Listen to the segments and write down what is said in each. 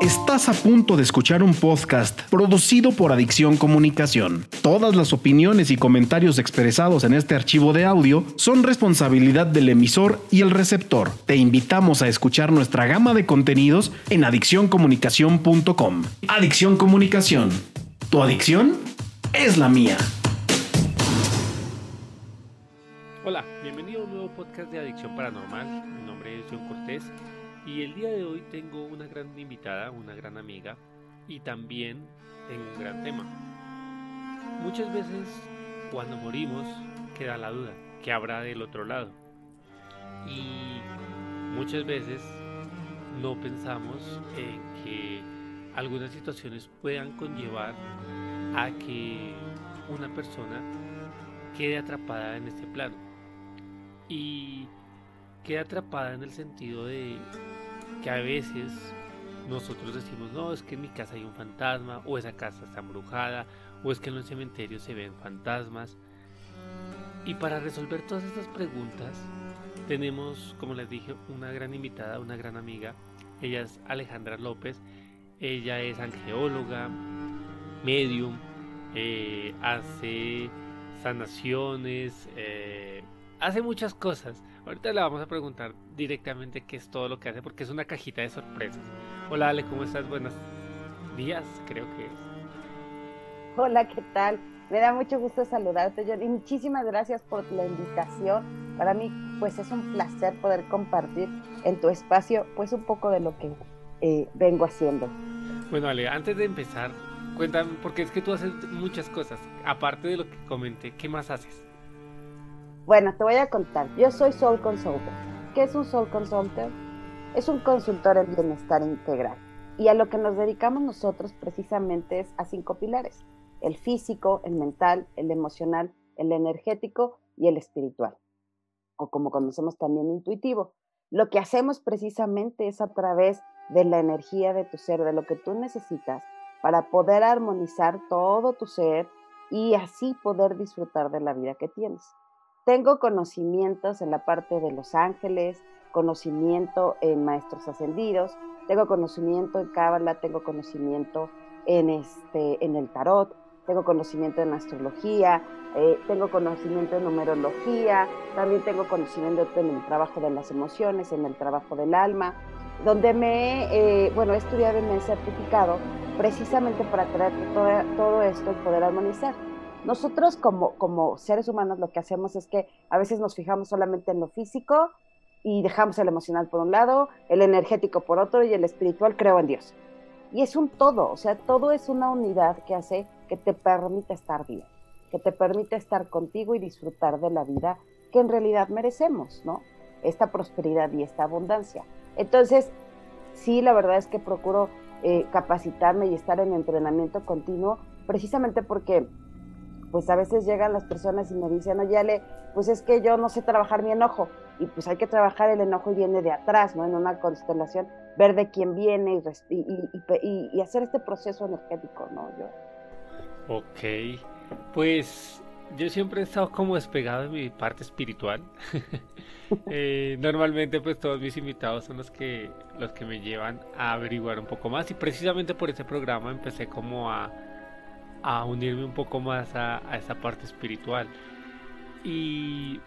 Estás a punto de escuchar un podcast producido por Adicción Comunicación. Todas las opiniones y comentarios expresados en este archivo de audio son responsabilidad del emisor y el receptor. Te invitamos a escuchar nuestra gama de contenidos en adiccioncomunicación.com. Adicción Comunicación. ¿Tu adicción? Es la mía. Hola, bienvenido a un nuevo podcast de Adicción Paranormal. Mi nombre es John Cortés y el día de hoy tengo una gran invitada, una gran amiga y también tengo un gran tema. Muchas veces cuando morimos queda la duda, ¿qué habrá del otro lado? Y muchas veces no pensamos en que algunas situaciones puedan conllevar a que una persona quede atrapada en este plano. Y quede atrapada en el sentido de que a veces nosotros decimos, no, es que en mi casa hay un fantasma, o esa casa está embrujada, o es que en los cementerios se ven fantasmas. Y para resolver todas estas preguntas, tenemos, como les dije, una gran invitada, una gran amiga. Ella es Alejandra López. Ella es angeóloga, medium, eh, hace sanaciones, eh, hace muchas cosas. Ahorita le vamos a preguntar directamente qué es todo lo que hace porque es una cajita de sorpresas. Hola Ale, ¿cómo estás? Buenos días, creo que es. Hola, ¿qué tal? Me da mucho gusto saludarte, John, y muchísimas gracias por la invitación. Para mí, pues es un placer poder compartir en tu espacio, pues un poco de lo que eh, vengo haciendo. Bueno, Ale, antes de empezar, cuéntame, porque es que tú haces muchas cosas. Aparte de lo que comenté, ¿qué más haces? Bueno, te voy a contar. Yo soy Soul Consultant. ¿Qué es un Soul Consultant? Es un consultor en bienestar integral. Y a lo que nos dedicamos nosotros precisamente es a cinco pilares. El físico, el mental, el emocional, el energético y el espiritual. O como conocemos también intuitivo. Lo que hacemos precisamente es a través de la energía de tu ser, de lo que tú necesitas para poder armonizar todo tu ser y así poder disfrutar de la vida que tienes. Tengo conocimientos en la parte de los ángeles, conocimiento en maestros ascendidos, tengo conocimiento en Cábala, tengo conocimiento en, este, en el tarot, tengo conocimiento en astrología, eh, tengo conocimiento en numerología, también tengo conocimiento en el trabajo de las emociones, en el trabajo del alma, donde me, eh, bueno, he estudiado y me he certificado precisamente para traer todo, todo esto y poder armonizar. Nosotros como, como seres humanos lo que hacemos es que a veces nos fijamos solamente en lo físico y dejamos el emocional por un lado, el energético por otro y el espiritual creo en Dios. Y es un todo, o sea, todo es una unidad que hace que te permite estar bien, que te permite estar contigo y disfrutar de la vida que en realidad merecemos, ¿no? Esta prosperidad y esta abundancia. Entonces, sí, la verdad es que procuro eh, capacitarme y estar en entrenamiento continuo, precisamente porque pues a veces llegan las personas y me dicen, oye, Ale, pues es que yo no sé trabajar mi enojo. Y pues hay que trabajar el enojo y viene de atrás, ¿no? En una constelación, ver de quién viene y, y, hacer este proceso energético, ¿no? Yo. Ok, pues yo siempre he estado como despegado de mi parte espiritual. Eh, normalmente pues todos mis invitados son los que, los que me llevan a averiguar un poco más y precisamente por ese programa empecé como a a unirme un poco más a, esa parte espiritual. Y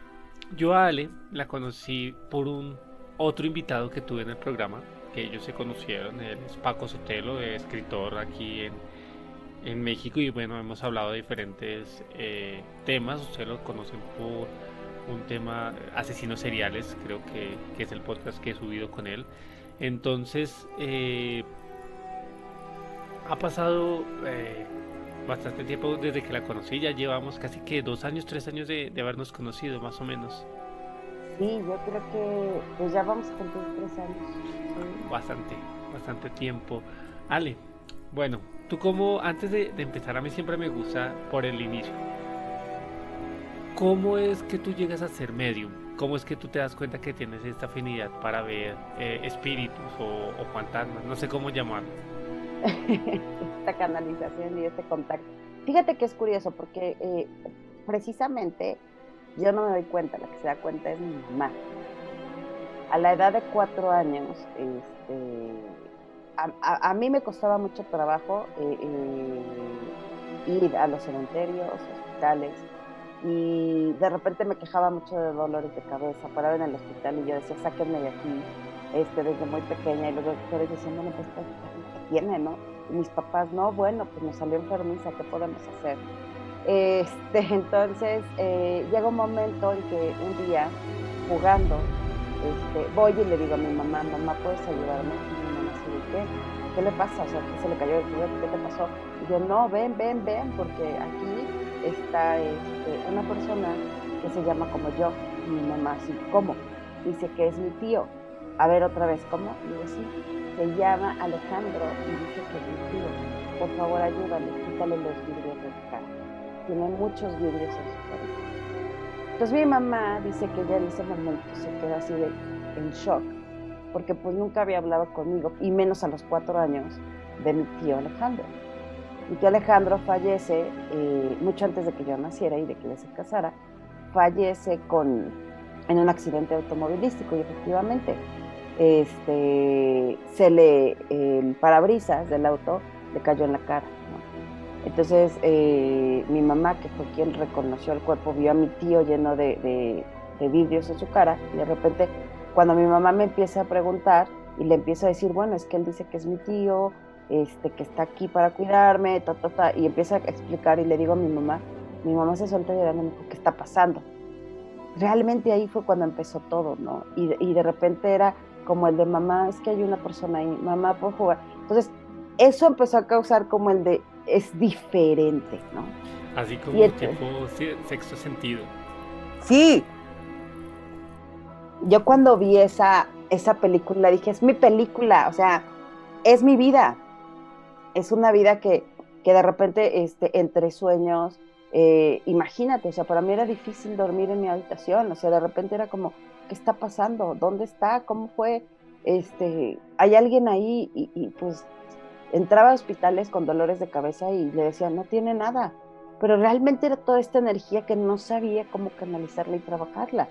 yo a Ale la conocí por un otro invitado que tuve en el programa, que ellos se conocieron, él es Paco Sotelo, escritor aquí en, en México y bueno, hemos hablado de diferentes eh, temas, ustedes lo conocen por un tema asesinos seriales, creo que, que, es el podcast que he subido con él. Entonces, eh, ha pasado eh, bastante tiempo desde que la conocí, ya llevamos casi que dos años, tres años de, habernos conocido, más o menos. Sí, yo creo que pues ya vamos a cumplir tres años. Bastante, bastante tiempo. Ale, bueno, tú como, antes de, empezar, a mí siempre me gusta por el inicio. ¿Cómo es que tú llegas a ser medium? ¿Cómo es que tú te das cuenta que tienes esta afinidad para ver eh, espíritus o, fantasmas? No sé cómo llamarlo. Esta canalización y este contacto. Fíjate que es curioso porque eh, precisamente yo no me doy cuenta, la que se da cuenta es mi mamá. A la edad de cuatro años, este, a, mí me costaba mucho trabajo eh, eh, ir a los cementerios, hospitales, y de repente me quejaba mucho de dolores de cabeza, paraba en el hospital y yo decía, sáquenme de aquí, este, desde muy pequeña, y los doctores decían, bueno, pues, ¿qué tiene, no? Mis papás, no, bueno, pues nos salió enfermiza, ¿qué podemos hacer? Este, entonces, eh, llega un momento en que un día, jugando, este, voy y le digo a mi mamá, mamá, ¿puedes ayudarme? Y mi mamá se ¿qué? ¿Qué le pasa? O sea, ¿qué se le cayó el juguete? ¿Qué te pasó? Y yo, no, ven, ven, ven, porque aquí está este, una persona que se llama como yo. Mi mamá, sí, ¿cómo? Dice que es mi tío. A ver otra vez, ¿cómo? Yo, sí, se llama Alejandro y dice que es mi tío. Por favor, ayúdale, quítale los vidrios de tu cara. Tiene muchos vidrios en su cabeza. Entonces mi mamá dice que ella en ese momento se quedó así de, en shock, porque pues nunca había hablado conmigo, y menos a los cuatro años, de mi tío Alejandro. Mi tío Alejandro fallece eh, mucho antes de que yo naciera y de que él se casara, fallece con, en un accidente automovilístico y efectivamente este, se le, el parabrisas del auto le cayó en la cara. Entonces, eh, mi mamá, que fue quien reconoció el cuerpo, vio a mi tío lleno de, vidrios en su cara y de repente, cuando mi mamá me empieza a preguntar y le empiezo a decir, bueno, es que él dice que es mi tío, este, que está aquí para cuidarme, ta, ta, ta, y empieza a explicar y le digo a mi mamá, mi mamá se suelta llorando y me dijo, ¿qué está pasando? Realmente ahí fue cuando empezó todo, ¿no? Y, y de repente era como el de mamá, es que hay una persona ahí, mamá, puedo jugar. Entonces, eso empezó a causar como el de, es diferente, ¿no? Así como el, tipo sexto sentido. Sí. Yo cuando vi esa, esa película dije, es mi película, o sea, es mi vida. Es una vida que, que de repente, este, entre sueños, eh, imagínate, o sea, para mí era difícil dormir en mi habitación, o sea, de repente era como, ¿qué está pasando? ¿Dónde está? ¿Cómo fue? Este, hay alguien ahí y, pues entraba a hospitales con dolores de cabeza y le decían, no tiene nada. Pero realmente era toda esta energía que no sabía cómo canalizarla y trabajarla.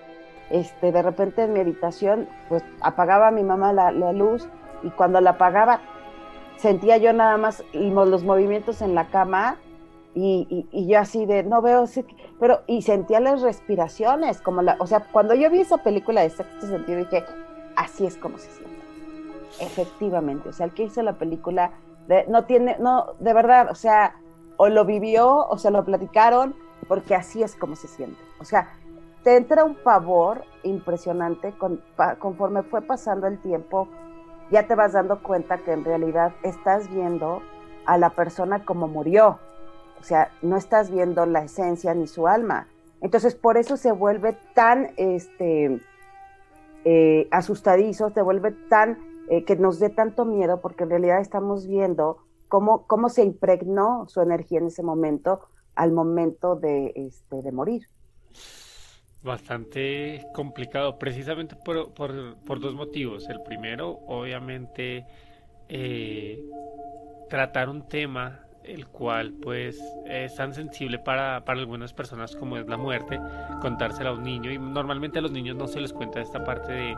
Este, de repente en mi habitación, pues apagaba mi mamá la, luz y cuando la apagaba sentía yo nada más los movimientos en la cama y, yo así de, no veo, pero, y sentía las respiraciones, como la, o sea, cuando yo vi esa película de sexto sentido dije, así es como se siente. Efectivamente, o sea, el que hizo la película no tiene, no, de verdad, o sea, o lo vivió o se lo platicaron, porque así es como se siente. O sea, te entra un pavor impresionante conforme fue pasando el tiempo, ya te vas dando cuenta que en realidad estás viendo a la persona como murió. O sea, no estás viendo la esencia ni su alma. Entonces, por eso se vuelve tan este, eh, asustadizo, se vuelve tan eh, que nos dé tanto miedo, porque en realidad estamos viendo cómo, cómo se impregnó su energía en ese momento al momento de, este, de morir. Bastante complicado, precisamente por, por, dos motivos. El primero, obviamente, eh, tratar un tema el cual pues es tan sensible para, para, algunas personas como es la muerte, contársela a un niño y normalmente a los niños no se les cuenta esta parte de,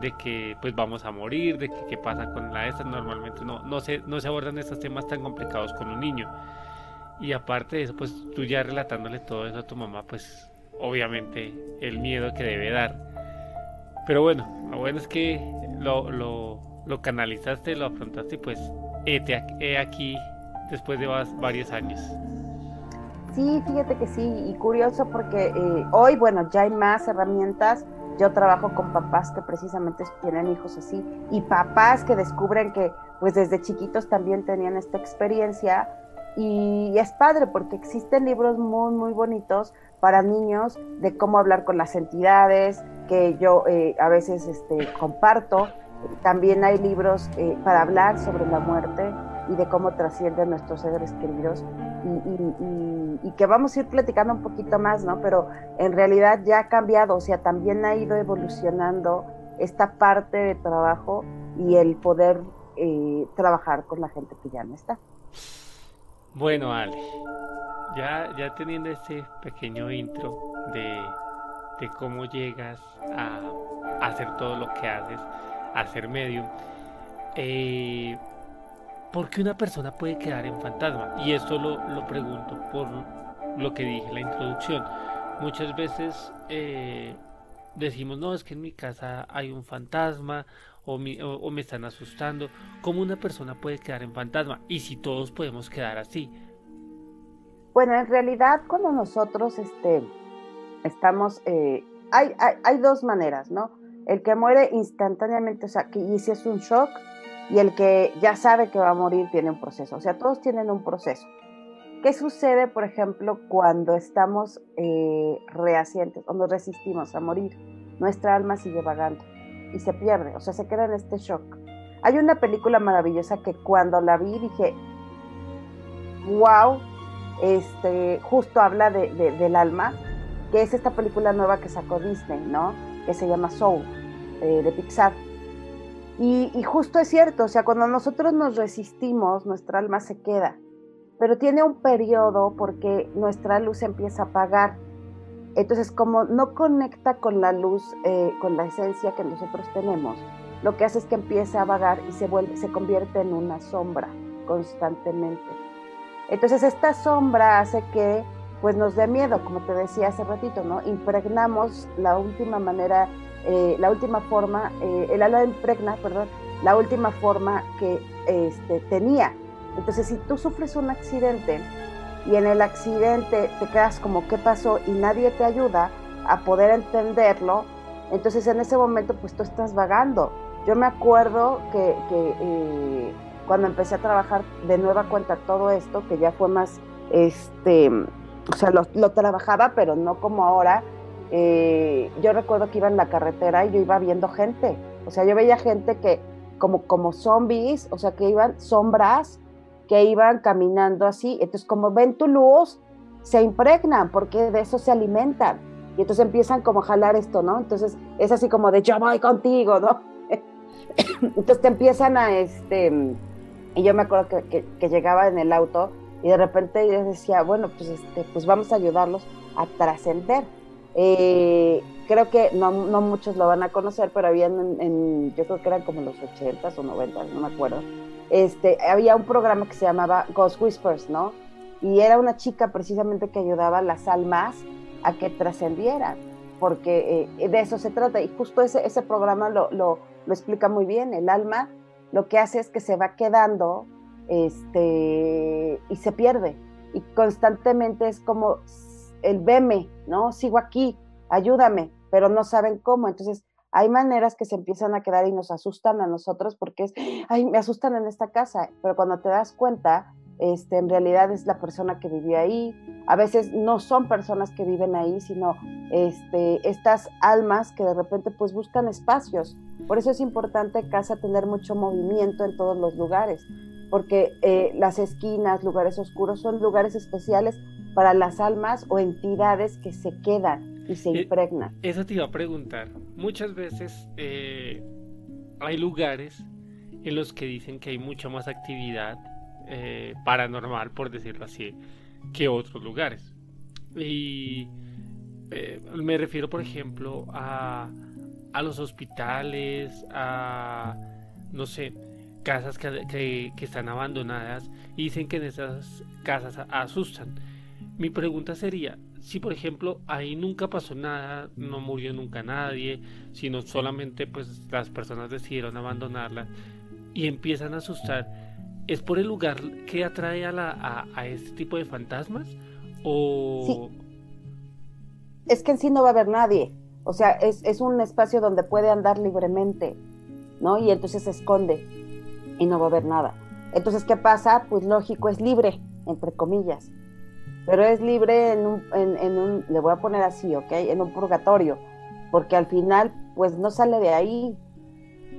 de que pues vamos a morir, de que qué pasa con la esta, normalmente no, no, se, no se abordan estos temas tan complicados con un niño. Y aparte de eso, pues tú ya relatándole todo eso a tu mamá, pues obviamente el miedo que debe dar. Pero bueno, lo bueno es que lo, lo, lo canalizaste, lo afrontaste pues he, aquí después de varios años. Sí, fíjate que sí, y curioso porque eh, hoy, bueno, ya hay más herramientas yo trabajo con papás que precisamente tienen hijos así y papás que descubren que pues desde chiquitos también tenían esta experiencia y es padre porque existen libros muy muy bonitos para niños de cómo hablar con las entidades, que yo eh, a veces este, comparto. También hay libros eh, para hablar sobre la muerte y de cómo trascienden nuestros seres queridos y, que vamos a ir platicando un poquito más, ¿no? Pero en realidad ya ha cambiado, o sea, también ha ido evolucionando esta parte de trabajo y el poder eh, trabajar con la gente que ya no está. Bueno, Ale, ya, ya teniendo este pequeño intro de, de cómo llegas a, hacer todo lo que haces, a ser medio, eh, ¿por qué una persona puede quedar en fantasma? Y esto lo, lo pregunto por lo que dije en la introducción. Muchas veces eh, decimos, no, es que en mi casa hay un fantasma o, o, me están asustando. ¿Cómo una persona puede quedar en fantasma? Y si todos podemos quedar así. Bueno, en realidad cuando nosotros este, estamos, eh, hay, hay, hay, dos maneras, ¿no? El que muere instantáneamente, o sea, que y si es un shock, y el que ya sabe que va a morir tiene un proceso. O sea, todos tienen un proceso. ¿Qué sucede, por ejemplo, cuando estamos eh, rehacientes o nos resistimos a morir? Nuestra alma sigue vagando y se pierde, o sea, se queda en este shock. Hay una película maravillosa que cuando la vi dije, wow, este, justo habla de, del alma, que es esta película nueva que sacó Disney, ¿no? Que se llama Soul, eh, de Pixar y, justo es cierto, o sea, cuando nosotros nos resistimos, nuestra alma se queda, pero tiene un periodo porque nuestra luz empieza a apagar. Entonces, como no conecta con la luz, eh, con la esencia que nosotros tenemos, lo que hace es que empieza a vagar y se, se convierte en una sombra constantemente. Entonces, esta sombra hace que pues nos dé miedo, como te decía hace ratito, ¿no? Impregnamos la última manera eh, la última forma, eh, el ala impregna, perdón, la última forma que este, tenía. Entonces, si tú sufres un accidente y en el accidente te quedas como, ¿qué pasó? Y nadie te ayuda a poder entenderlo, entonces en ese momento pues tú estás vagando. Yo me acuerdo que, eh, cuando empecé a trabajar de nueva cuenta todo esto, que ya fue más, este, o sea, lo trabajaba, pero no como ahora, eh, yo recuerdo que iba en la carretera y yo iba viendo gente. O sea, yo veía gente que, como, como zombies, o sea, que iban sombras, que iban caminando así. Entonces, como ven tu luz, se impregnan, porque de eso se alimentan. Y entonces empiezan como a jalar esto, ¿no? Entonces, es así como de yo voy contigo, ¿no? entonces te empiezan a, este, y yo me acuerdo que, que, llegaba en el auto y de repente yo decía, bueno, pues, este, pues vamos a ayudarlos a trascender eh, creo que no, no, muchos lo van a conocer, pero había en, yo creo que eran como los 80s o 90 no me acuerdo. Este, había un programa que se llamaba Ghost Whispers, ¿no? Y era una chica precisamente que ayudaba a las almas a que trascendieran, porque eh, de eso se trata. Y justo ese, ese programa lo, lo, lo, explica muy bien. El alma lo que hace es que se va quedando este, y se pierde. Y constantemente es como el veme, ¿no? Sigo aquí, ayúdame, pero no saben cómo. Entonces, hay maneras que se empiezan a quedar y nos asustan a nosotros porque es, ay, me asustan en esta casa, pero cuando te das cuenta, este, en realidad es la persona que vivió ahí. A veces no son personas que viven ahí, sino este, estas almas que de repente pues buscan espacios. Por eso es importante casa tener mucho movimiento en todos los lugares, porque eh, las esquinas, lugares oscuros son lugares especiales para las almas o entidades que se quedan y se eh, impregnan. Eso te iba a preguntar. Muchas veces eh, hay lugares en los que dicen que hay mucha más actividad eh, paranormal, por decirlo así, que otros lugares. Y me refiero, por ejemplo, a, a los hospitales, a, no sé, casas que, que, están abandonadas y dicen que en esas casas asustan. Mi pregunta sería, si por ejemplo ahí nunca pasó nada, no murió nunca nadie, sino solamente pues las personas decidieron abandonarla y empiezan a asustar, ¿es por el lugar que atrae a, la, a, este tipo de fantasmas? O... Es que en sí no va a haber nadie, o sea, es, es un espacio donde puede andar libremente, ¿no? Y entonces se esconde y no va a haber nada. Entonces, ¿qué pasa? Pues lógico, es libre, entre comillas pero es libre en un, en, un, le voy a poner así, ¿ok? En un purgatorio, porque al final pues no sale de ahí.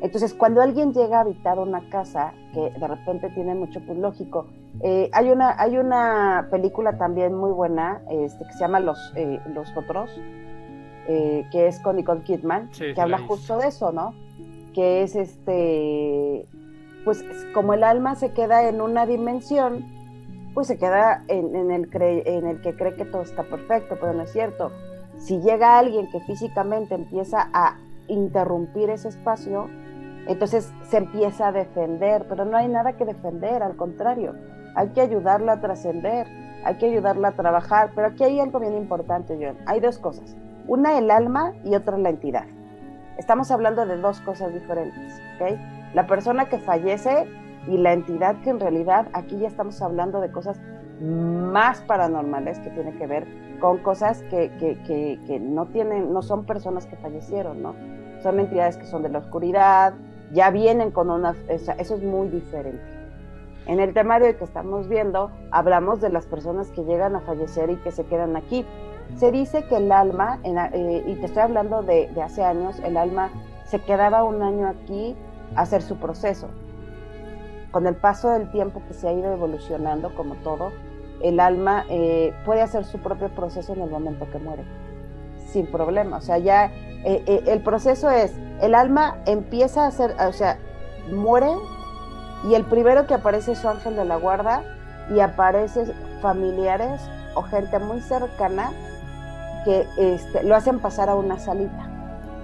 Entonces cuando alguien llega a habitar una casa que de repente tiene mucho, pues lógico, eh, hay, una, hay una película también muy buena este, que se llama Los, eh, Los Otros, eh, que es con Nicole Kidman, que habla justo de eso, ¿no? Que es este, pues como el alma se queda en una dimensión, pues se queda en, el, que cree que todo está perfecto, pero no es cierto. Si llega alguien que físicamente empieza a interrumpir ese espacio, entonces se empieza a defender, pero no hay nada que defender, al contrario, hay que ayudarla a trascender, hay que ayudarla a trabajar, pero aquí hay algo bien importante, John. Hay dos cosas, una el alma y otra la entidad. Estamos hablando de dos cosas diferentes, ¿ok? La persona que fallece y la entidad que en realidad aquí ya estamos hablando de cosas más paranormales que tienen que ver con cosas que, que, no tienen, no son personas que fallecieron, ¿no? Son entidades que son de la oscuridad, ya vienen con una, eso es muy diferente. En el tema de hoy que estamos viendo, hablamos de las personas que llegan a fallecer y que se quedan aquí. Se dice que el alma, eh, y te estoy hablando de, de hace años, el alma se quedaba un año aquí a hacer su proceso. Con el paso del tiempo que se ha ido evolucionando, como todo, el alma eh, puede hacer su propio proceso en el momento que muere, sin problema. O sea, ya eh, eh, el proceso es, el alma empieza a hacer, o sea, muere y el primero que aparece es su ángel de la guarda y aparece familiares o gente muy cercana que este, lo hacen pasar a una salita.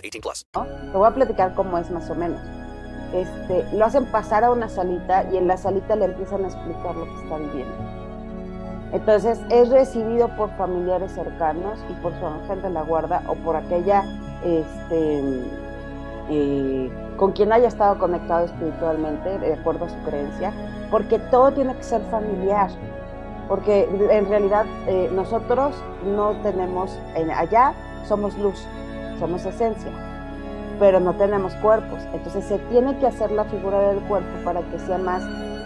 18 plus. Te voy a platicar cómo es más o menos. Este, lo hacen pasar a una salita y en la salita le empiezan a explicar lo que está viviendo. Entonces es recibido por familiares cercanos y por su ángel de la guarda o por aquella este, eh, con quien haya estado conectado espiritualmente, de acuerdo a su creencia, porque todo tiene que ser familiar, porque en realidad eh, nosotros no tenemos, allá somos luz, somos esencia, pero no tenemos cuerpos, entonces se tiene que hacer la figura del cuerpo para que sea más,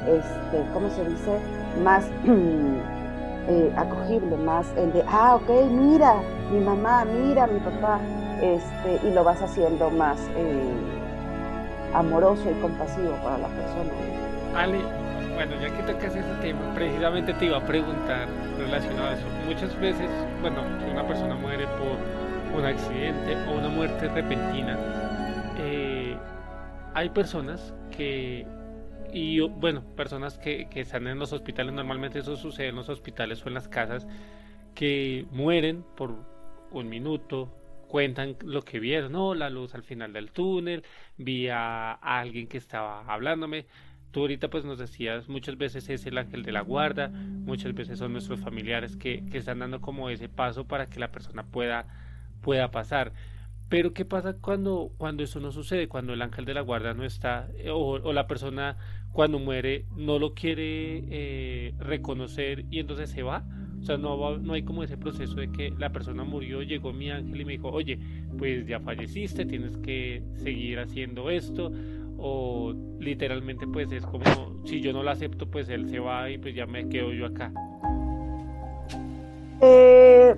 este, ¿cómo se dice? Más eh, acogible, más el de, ah, ok, mira, mi mamá, mira, mi papá, este, y lo vas haciendo más eh, amoroso y compasivo para la persona. Ale, bueno, ya que tocas ese tema, precisamente te iba a preguntar relacionado a eso. Muchas veces, bueno, una persona muere por un accidente o una muerte repentina, eh, hay personas que y bueno, personas que, que, están en los hospitales, normalmente eso sucede en los hospitales o en las casas, que mueren por un minuto, cuentan lo que vieron, no, la luz al final del túnel, vi a, alguien que estaba hablándome. Tú ahorita pues nos decías, muchas veces es el ángel de la guarda, muchas veces son nuestros familiares que, que están dando como ese paso para que la persona pueda, pueda pasar. Pero ¿qué pasa cuando, cuando eso no sucede? Cuando el ángel de la guarda no está, o, o la persona cuando muere no lo quiere eh, reconocer y entonces se va o sea, no, no hay como ese proceso de que la persona murió, llegó mi ángel y me dijo, oye, pues ya falleciste, tienes que seguir haciendo esto. O literalmente pues es como, si yo no lo acepto, pues él se va y pues ya me quedo yo acá. Eh,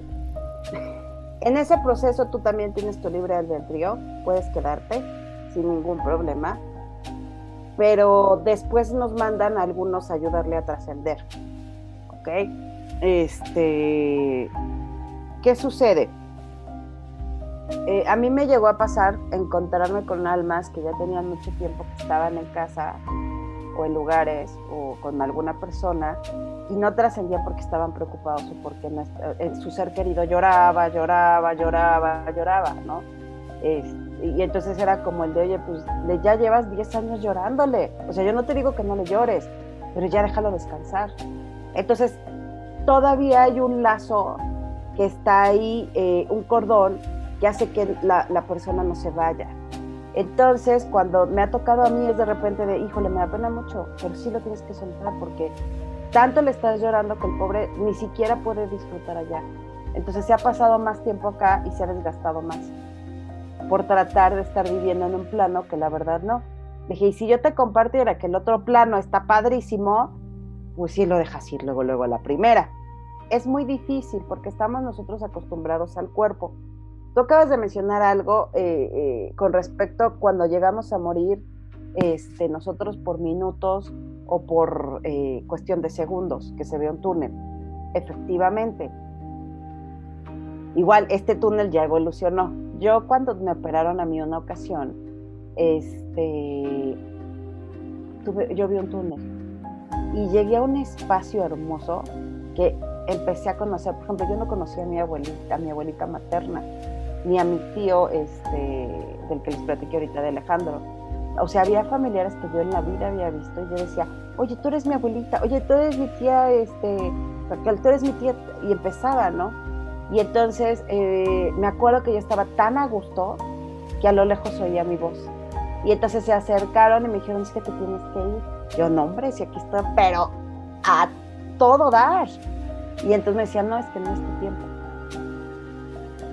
en ese proceso tú también tienes tu libre albedrío, puedes quedarte sin ningún problema, pero después nos mandan a algunos a ayudarle a trascender, ¿ok? Este, ¿qué sucede? Eh, a mí me llegó a pasar encontrarme con almas que ya tenían mucho tiempo que estaban en casa o en lugares o con alguna persona y no trascendían porque estaban preocupados o porque eh, su ser querido lloraba, lloraba, lloraba, lloraba, ¿no? y entonces era como el de, oye, pues ya llevas 10 años llorándole. O sea, yo no te digo que no le llores, pero ya déjalo descansar. Entonces, todavía hay un lazo que está ahí, eh, un cordón que hace que la, la persona no se vaya. Entonces, cuando me ha tocado a mí es de repente de, híjole, me da pena mucho, pero sí lo tienes que soltar porque tanto le estás llorando que el pobre ni siquiera puede disfrutar allá. Entonces se ha pasado más tiempo acá y se ha desgastado más por tratar de estar viviendo en un plano que la verdad no. Dije, y si yo te compartiera que el otro plano está padrísimo, pues sí lo dejas ir luego, luego a la primera. Es muy difícil porque estamos nosotros acostumbrados al cuerpo. Tú acabas de mencionar algo eh, eh, con respecto cuando llegamos a morir, este, nosotros por minutos o por eh, cuestión de segundos que se ve un túnel. Efectivamente. Igual, este túnel ya evolucionó. Yo cuando me operaron a mí una ocasión, este, yo vi un túnel y llegué a un espacio hermoso que empecé a conocer. Por ejemplo, yo no conocía a mi abuelita, a mi abuelita materna, ni a mi tío, este, del que les platiqué ahorita, de Alejandro. O sea, había familiares que yo en la vida había visto y yo decía, oye, tú eres mi abuelita, oye, tú eres mi tía, este, Raquel, tú eres mi tía, y empezaba, ¿no? Y entonces eh, me acuerdo que yo estaba tan a gusto que a lo lejos oía mi voz. Y entonces se acercaron y me dijeron, es que te tienes que ir. Yo, no, hombre, si aquí estoy, pero a todo dar. Y entonces me decían, no, es que no es tu tiempo.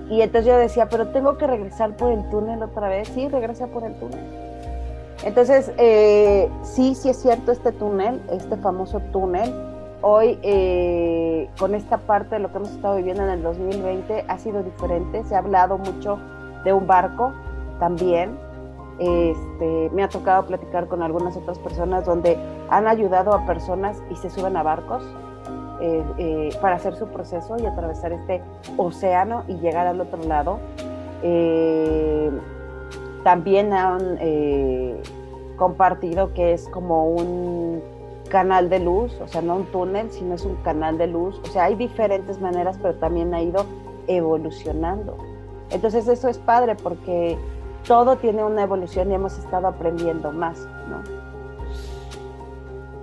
Y entonces yo decía, pero tengo que regresar por el túnel otra vez. Sí, regresa por el túnel. Entonces, eh, sí, sí es cierto este túnel, este famoso túnel. Hoy, eh, con esta parte de lo que hemos estado viviendo en el 2020, ha sido diferente. Se ha hablado mucho de un barco también. Este, me ha tocado platicar con algunas otras personas donde han ayudado a personas y se suben a barcos eh, eh, para hacer su proceso y atravesar este océano y llegar al otro lado. Eh, también han compartido que es como un canal de luz, o sea, no un túnel, sino es un canal de luz. O sea, hay diferentes maneras, pero también ha ido evolucionando. Entonces eso es padre porque todo tiene una evolución y hemos estado aprendiendo más, ¿no?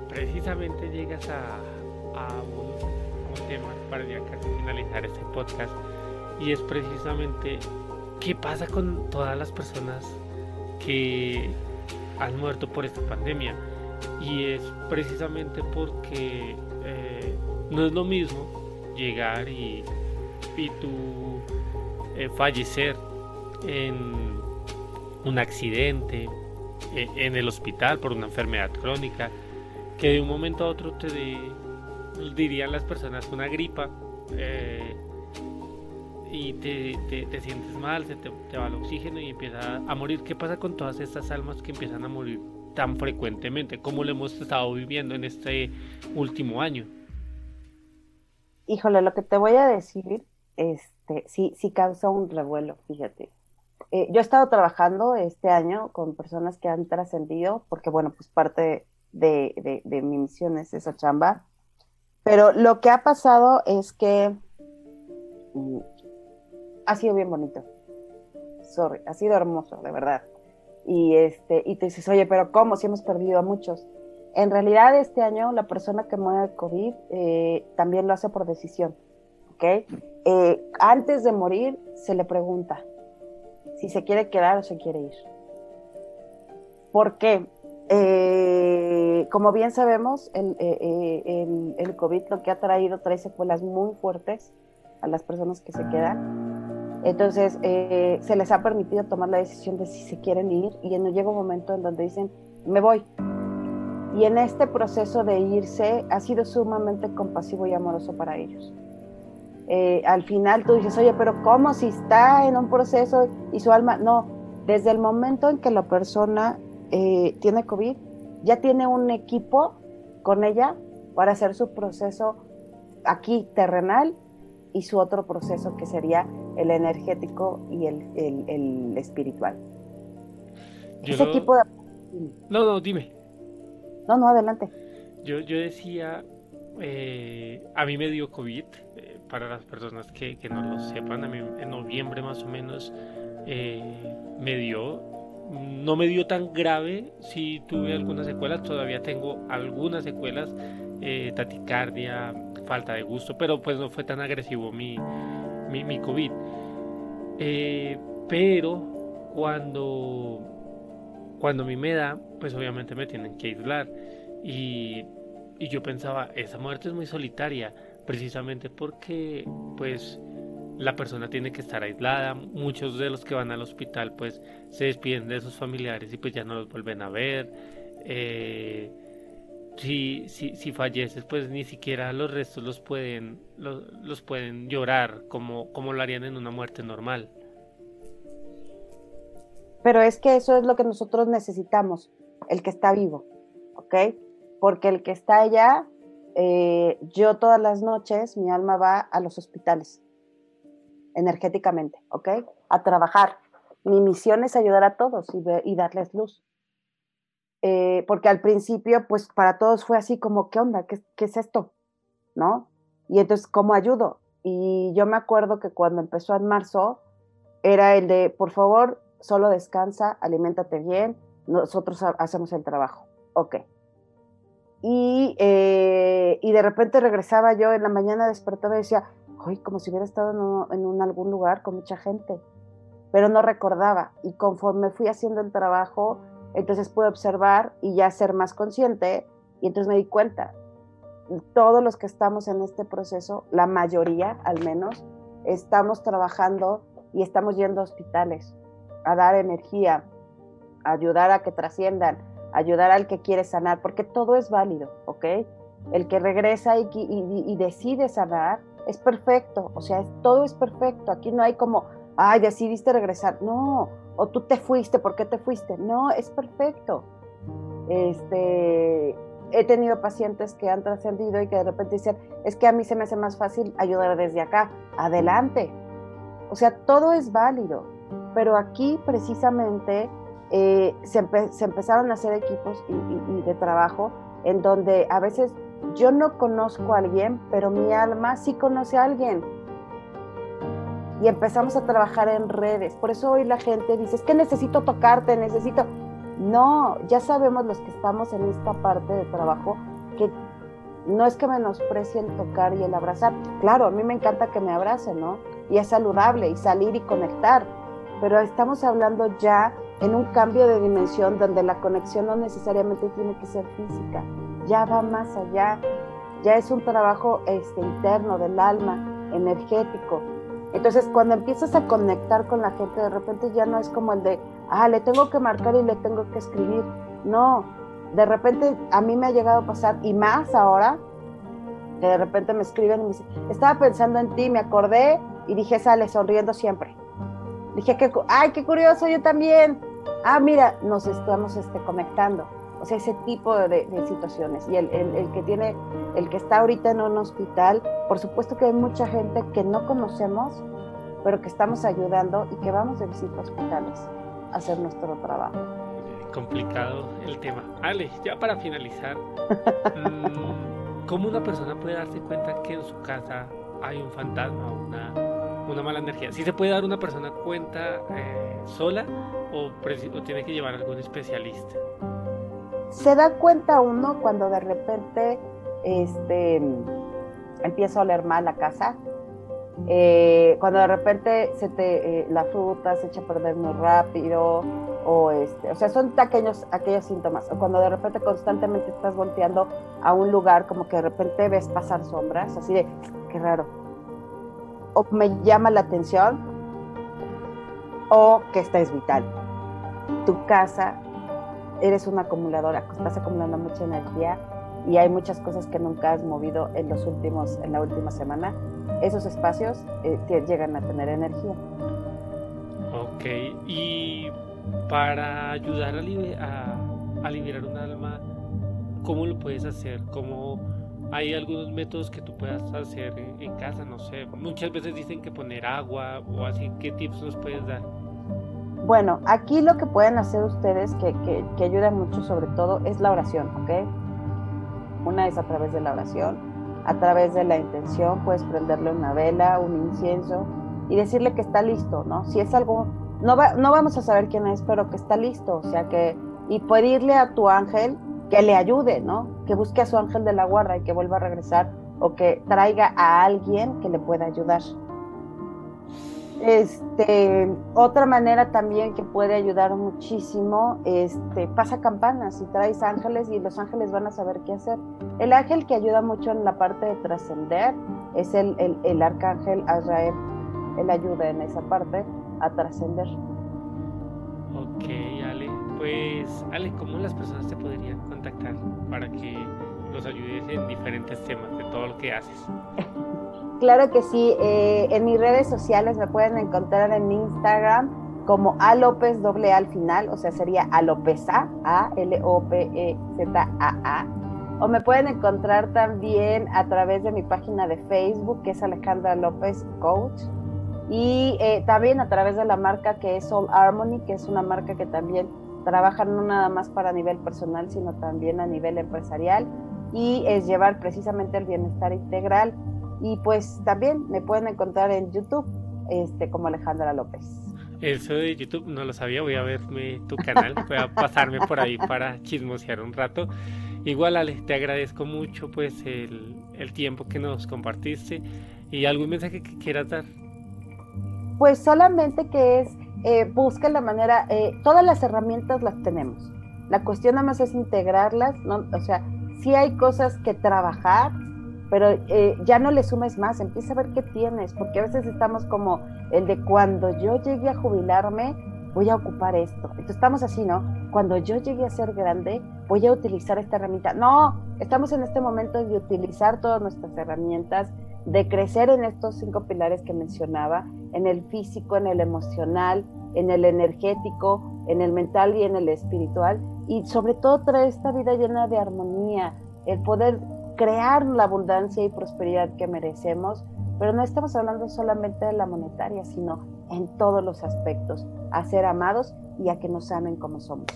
Precisamente llegas a, a tema para ya casi finalizar este podcast y es precisamente qué pasa con todas las personas que han muerto por esta pandemia y es precisamente porque eh, no es lo mismo llegar y, y tú eh, fallecer en un accidente e, en el hospital por una enfermedad crónica que de un momento a otro te, dirían las personas, una gripa eh, y te, te, sientes mal, se te, va el oxígeno y empieza a morir. ¿Qué pasa con todas estas almas que empiezan a morir tan frecuentemente como lo hemos estado viviendo en este último año? Híjole, lo que te voy a decir, este, sí, sí causa un revuelo, fíjate. Eh, yo he estado trabajando este año con personas que han trascendido, porque bueno, pues parte de, de, de mi misión es esa chamba, pero lo que ha pasado es que mm, ha sido bien bonito. Sorry, ha sido hermoso, de verdad. Y, este, y te dices, oye, pero ¿cómo? Si hemos perdido a muchos. En realidad, este año la persona que muere de COVID eh, también lo hace por decisión. ¿Ok? Eh, antes de morir, se le pregunta si se quiere quedar o se quiere ir. ¿Por qué? Eh, como bien sabemos, el, el, COVID lo que ha traído trae secuelas muy fuertes a las personas que se quedan. Entonces, se les ha permitido tomar la decisión de si se quieren ir y no llega un momento en donde dicen, me voy. Y en este proceso de irse ha sido sumamente compasivo y amoroso para ellos. al final tú dices, oye, pero ¿cómo si está en un proceso y su alma? No, desde el momento en que la persona eh, tiene COVID, ya tiene un equipo con ella para hacer su proceso aquí terrenal y su otro proceso que sería el energético y el, espiritual. Ese equipo de... No, no, dime. No, no, adelante. Yo, yo decía, eh, a mí me dio COVID, eh, para las personas que, no lo sepan, a mí en noviembre más o menos me dio no me dio tan grave, si tuve algunas secuelas, todavía tengo algunas secuelas, eh, taticardia, falta de gusto, pero pues no fue tan agresivo mi, mi, COVID. Eh, pero cuando, cuando a mí me da, pues obviamente me tienen que aislar. Y, yo pensaba, esa muerte es muy solitaria, precisamente porque pues la persona tiene que estar aislada. Muchos de los que van al hospital pues se despiden de sus familiares y pues ya no los vuelven a ver. Eh, si, si, si, falleces pues ni siquiera los restos los pueden, los, los pueden llorar como, como lo harían en una muerte normal. Pero es que eso es lo que nosotros necesitamos, el que está vivo, ¿ok? Porque el que está allá, eh, yo todas las noches, mi alma va a los hospitales energéticamente, ¿ok? A trabajar. Mi misión es ayudar a todos y, darles luz. Eh, porque al principio, pues para todos fue así como, ¿qué onda? ¿Qué, ¿Qué, es esto? ¿No? Y entonces, ¿cómo ayudo? Y yo me acuerdo que cuando empezó en marzo, era el de, por favor, solo descansa, aliméntate bien, nosotros hacemos el trabajo. Ok. Y, eh, y de repente regresaba yo en la mañana, despertaba y decía, como si hubiera estado en, algún lugar con mucha gente, pero no recordaba. Y conforme fui haciendo el trabajo, entonces pude observar y ya ser más consciente, y entonces me di cuenta, todos los que estamos en este proceso, la mayoría al menos, estamos trabajando y estamos yendo a hospitales a dar energía, a ayudar a que trasciendan, ayudar al que quiere sanar, porque todo es válido, ¿ok? El que regresa y decide sanar es perfecto, o sea, todo es perfecto. Aquí no hay como, ay, decidiste regresar, no, o tú te fuiste, ¿por qué te fuiste? No, es perfecto. Este, he tenido pacientes que han trascendido y que de repente dicen, es que a mí se me hace más fácil ayudar desde acá, adelante. O sea, todo es válido, pero aquí precisamente eh, se, empezaron a hacer equipos y de trabajo en donde a veces yo no conozco a alguien, pero mi alma sí conoce a alguien. Y empezamos a trabajar en redes. Por eso hoy la gente dice, es que necesito tocarte, necesito... No, ya sabemos los que estamos en esta parte de trabajo que no es que menosprecie el tocar y el abrazar. Claro, a mí me encanta que me abracen, ¿no? Y es saludable y salir y conectar. Pero estamos hablando ya en un cambio de dimensión donde la conexión no necesariamente tiene que ser física ya va más allá, ya es un trabajo este, interno del alma, energético. Entonces, cuando empiezas a conectar con la gente, de repente ya no es como el de, ah, le tengo que marcar y le tengo que escribir. No, de repente a mí me ha llegado a pasar, y más ahora, que de repente me escriben y me dicen, estaba pensando en ti, me acordé y dije, sale sonriendo siempre. Dije, que, ay, qué curioso, yo también. Ah, mira, nos estamos este, conectando. O sea, ese tipo de, situaciones. Y el, que tiene, el que está ahorita en un hospital, por supuesto que hay mucha gente que no conocemos, pero que estamos ayudando y que vamos de visita a hospitales a hacer nuestro trabajo. Complicado el tema. Ale, ya para finalizar, mm, ¿cómo una persona puede darse cuenta que en su casa hay un fantasma o una, una mala energía? ¿Sí se puede dar una persona cuenta eh, sola o, o tiene que llevar a algún especialista? Se da cuenta uno cuando de repente este, empieza a oler mal la casa, eh, cuando de repente se te, eh, la fruta se echa a perder muy rápido, o, este, o sea, son aquellos, aquellos síntomas, o cuando de repente constantemente estás volteando a un lugar como que de repente ves pasar sombras, así de, qué raro, o me llama la atención, o que esta es vital. Tu casa eres una acumuladora, estás acumulando mucha energía y hay muchas cosas que nunca has movido en los últimos, en la última semana, esos espacios eh, llegan a tener energía. Ok, y para ayudar a, a, liberar un alma, ¿cómo lo puedes hacer? ¿Cómo hay algunos métodos que tú puedas hacer en, en casa? No sé, muchas veces dicen que poner agua o así, ¿qué tips nos puedes dar? Bueno, aquí lo que pueden hacer ustedes, que, que, ayuda mucho sobre todo, es la oración, ¿ok? Una es a través de la oración, a través de la intención, puedes prenderle una vela, un incienso y decirle que está listo, ¿no? Si es algo, no, no vamos a saber quién es, pero que está listo, o sea que, y pedirle a tu ángel que le ayude, ¿no? Que busque a su ángel de la guarda y que vuelva a regresar o que traiga a alguien que le pueda ayudar. Este, otra manera también que puede ayudar muchísimo, este, pasa campanas y traes ángeles y los ángeles van a saber qué hacer. El ángel que ayuda mucho en la parte de trascender es el, el, el arcángel Azrael. Él ayuda en esa parte a trascender. Ok, Ale. Pues, Ale, ¿cómo las personas te podrían contactar para que los ayudes en diferentes temas de todo lo que haces? Claro que sí. eh, en mis redes sociales me pueden encontrar en Instagram como A López doble al final, o sea, sería A López A, A L O P E Z A A. O me pueden encontrar también a través de mi página de Facebook, que es Alejandra López Coach. Y eh, también a través de la marca que es Soul Harmony, que es una marca que también trabaja no nada más para nivel personal, sino también a nivel empresarial. Y es llevar precisamente el bienestar integral. Y pues también me pueden encontrar en YouTube este, como Alejandra López. Eso de YouTube no lo sabía, voy a verme tu canal, voy a pasarme por ahí para chismosear un rato. Igual Ale, te agradezco mucho pues el, el tiempo que nos compartiste y algún mensaje que quieras dar. Pues solamente que es, eh, busca la manera, eh, todas las herramientas las tenemos. La cuestión nada más es integrarlas, ¿no? o sea, sí hay cosas que trabajar, pero eh, ya no le sumes más, empieza a ver qué tienes, porque a veces estamos como el de cuando yo llegue a jubilarme, voy a ocupar esto. Entonces estamos así, ¿no? Cuando yo llegue a ser grande, voy a utilizar esta herramienta. No, estamos en este momento de utilizar todas nuestras herramientas, de crecer en estos cinco pilares que mencionaba, en el físico, en el emocional, en el energético, en el mental y en el espiritual, y sobre todo traer esta vida llena de armonía, el poder crear la abundancia y prosperidad que merecemos, pero no estamos hablando solamente de la monetaria, sino en todos los aspectos, a ser amados y a que nos amen como somos.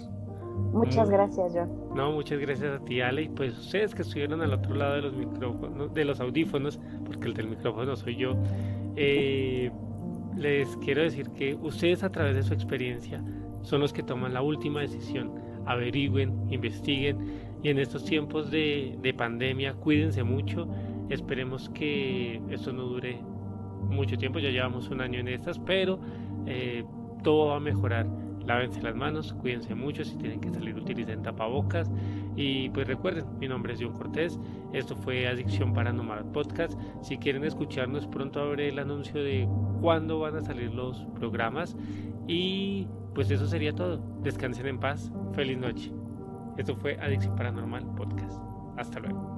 Muchas Mm. gracias, John. No, muchas gracias a ti, Ale. Y pues ustedes que estuvieron al otro lado de los micrófonos, de los audífonos, porque el del micrófono soy yo, eh, les quiero decir que ustedes a través de su experiencia son los que toman la última decisión. Averigüen, investiguen y en estos tiempos de, de pandemia cuídense mucho. Esperemos que esto no dure mucho tiempo, ya llevamos un año en estas, pero eh, todo va a mejorar. Lávense las manos, cuídense mucho, si tienen que salir utilicen tapabocas y pues recuerden, mi nombre es John Cortés, esto fue Adicción Paranormal Podcast, si quieren escucharnos pronto abre el anuncio de cuándo van a salir los programas y pues eso sería todo, descansen en paz, feliz noche. Esto fue Adicción Paranormal Podcast, hasta luego.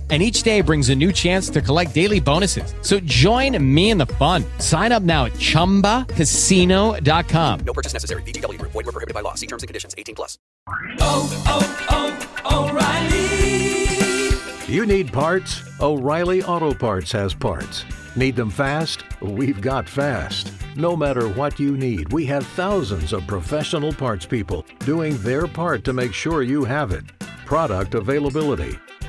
And each day brings a new chance to collect daily bonuses. So join me in the fun. Sign up now at chumbacasino.com. No purchase necessary. VGW Group. Void were prohibited by law. See terms and conditions. 18 plus. Oh, oh, oh, O'Reilly. You need parts? O'Reilly Auto Parts has parts. Need them fast? We've got fast. No matter what you need, we have thousands of professional parts people doing their part to make sure you have it. Product availability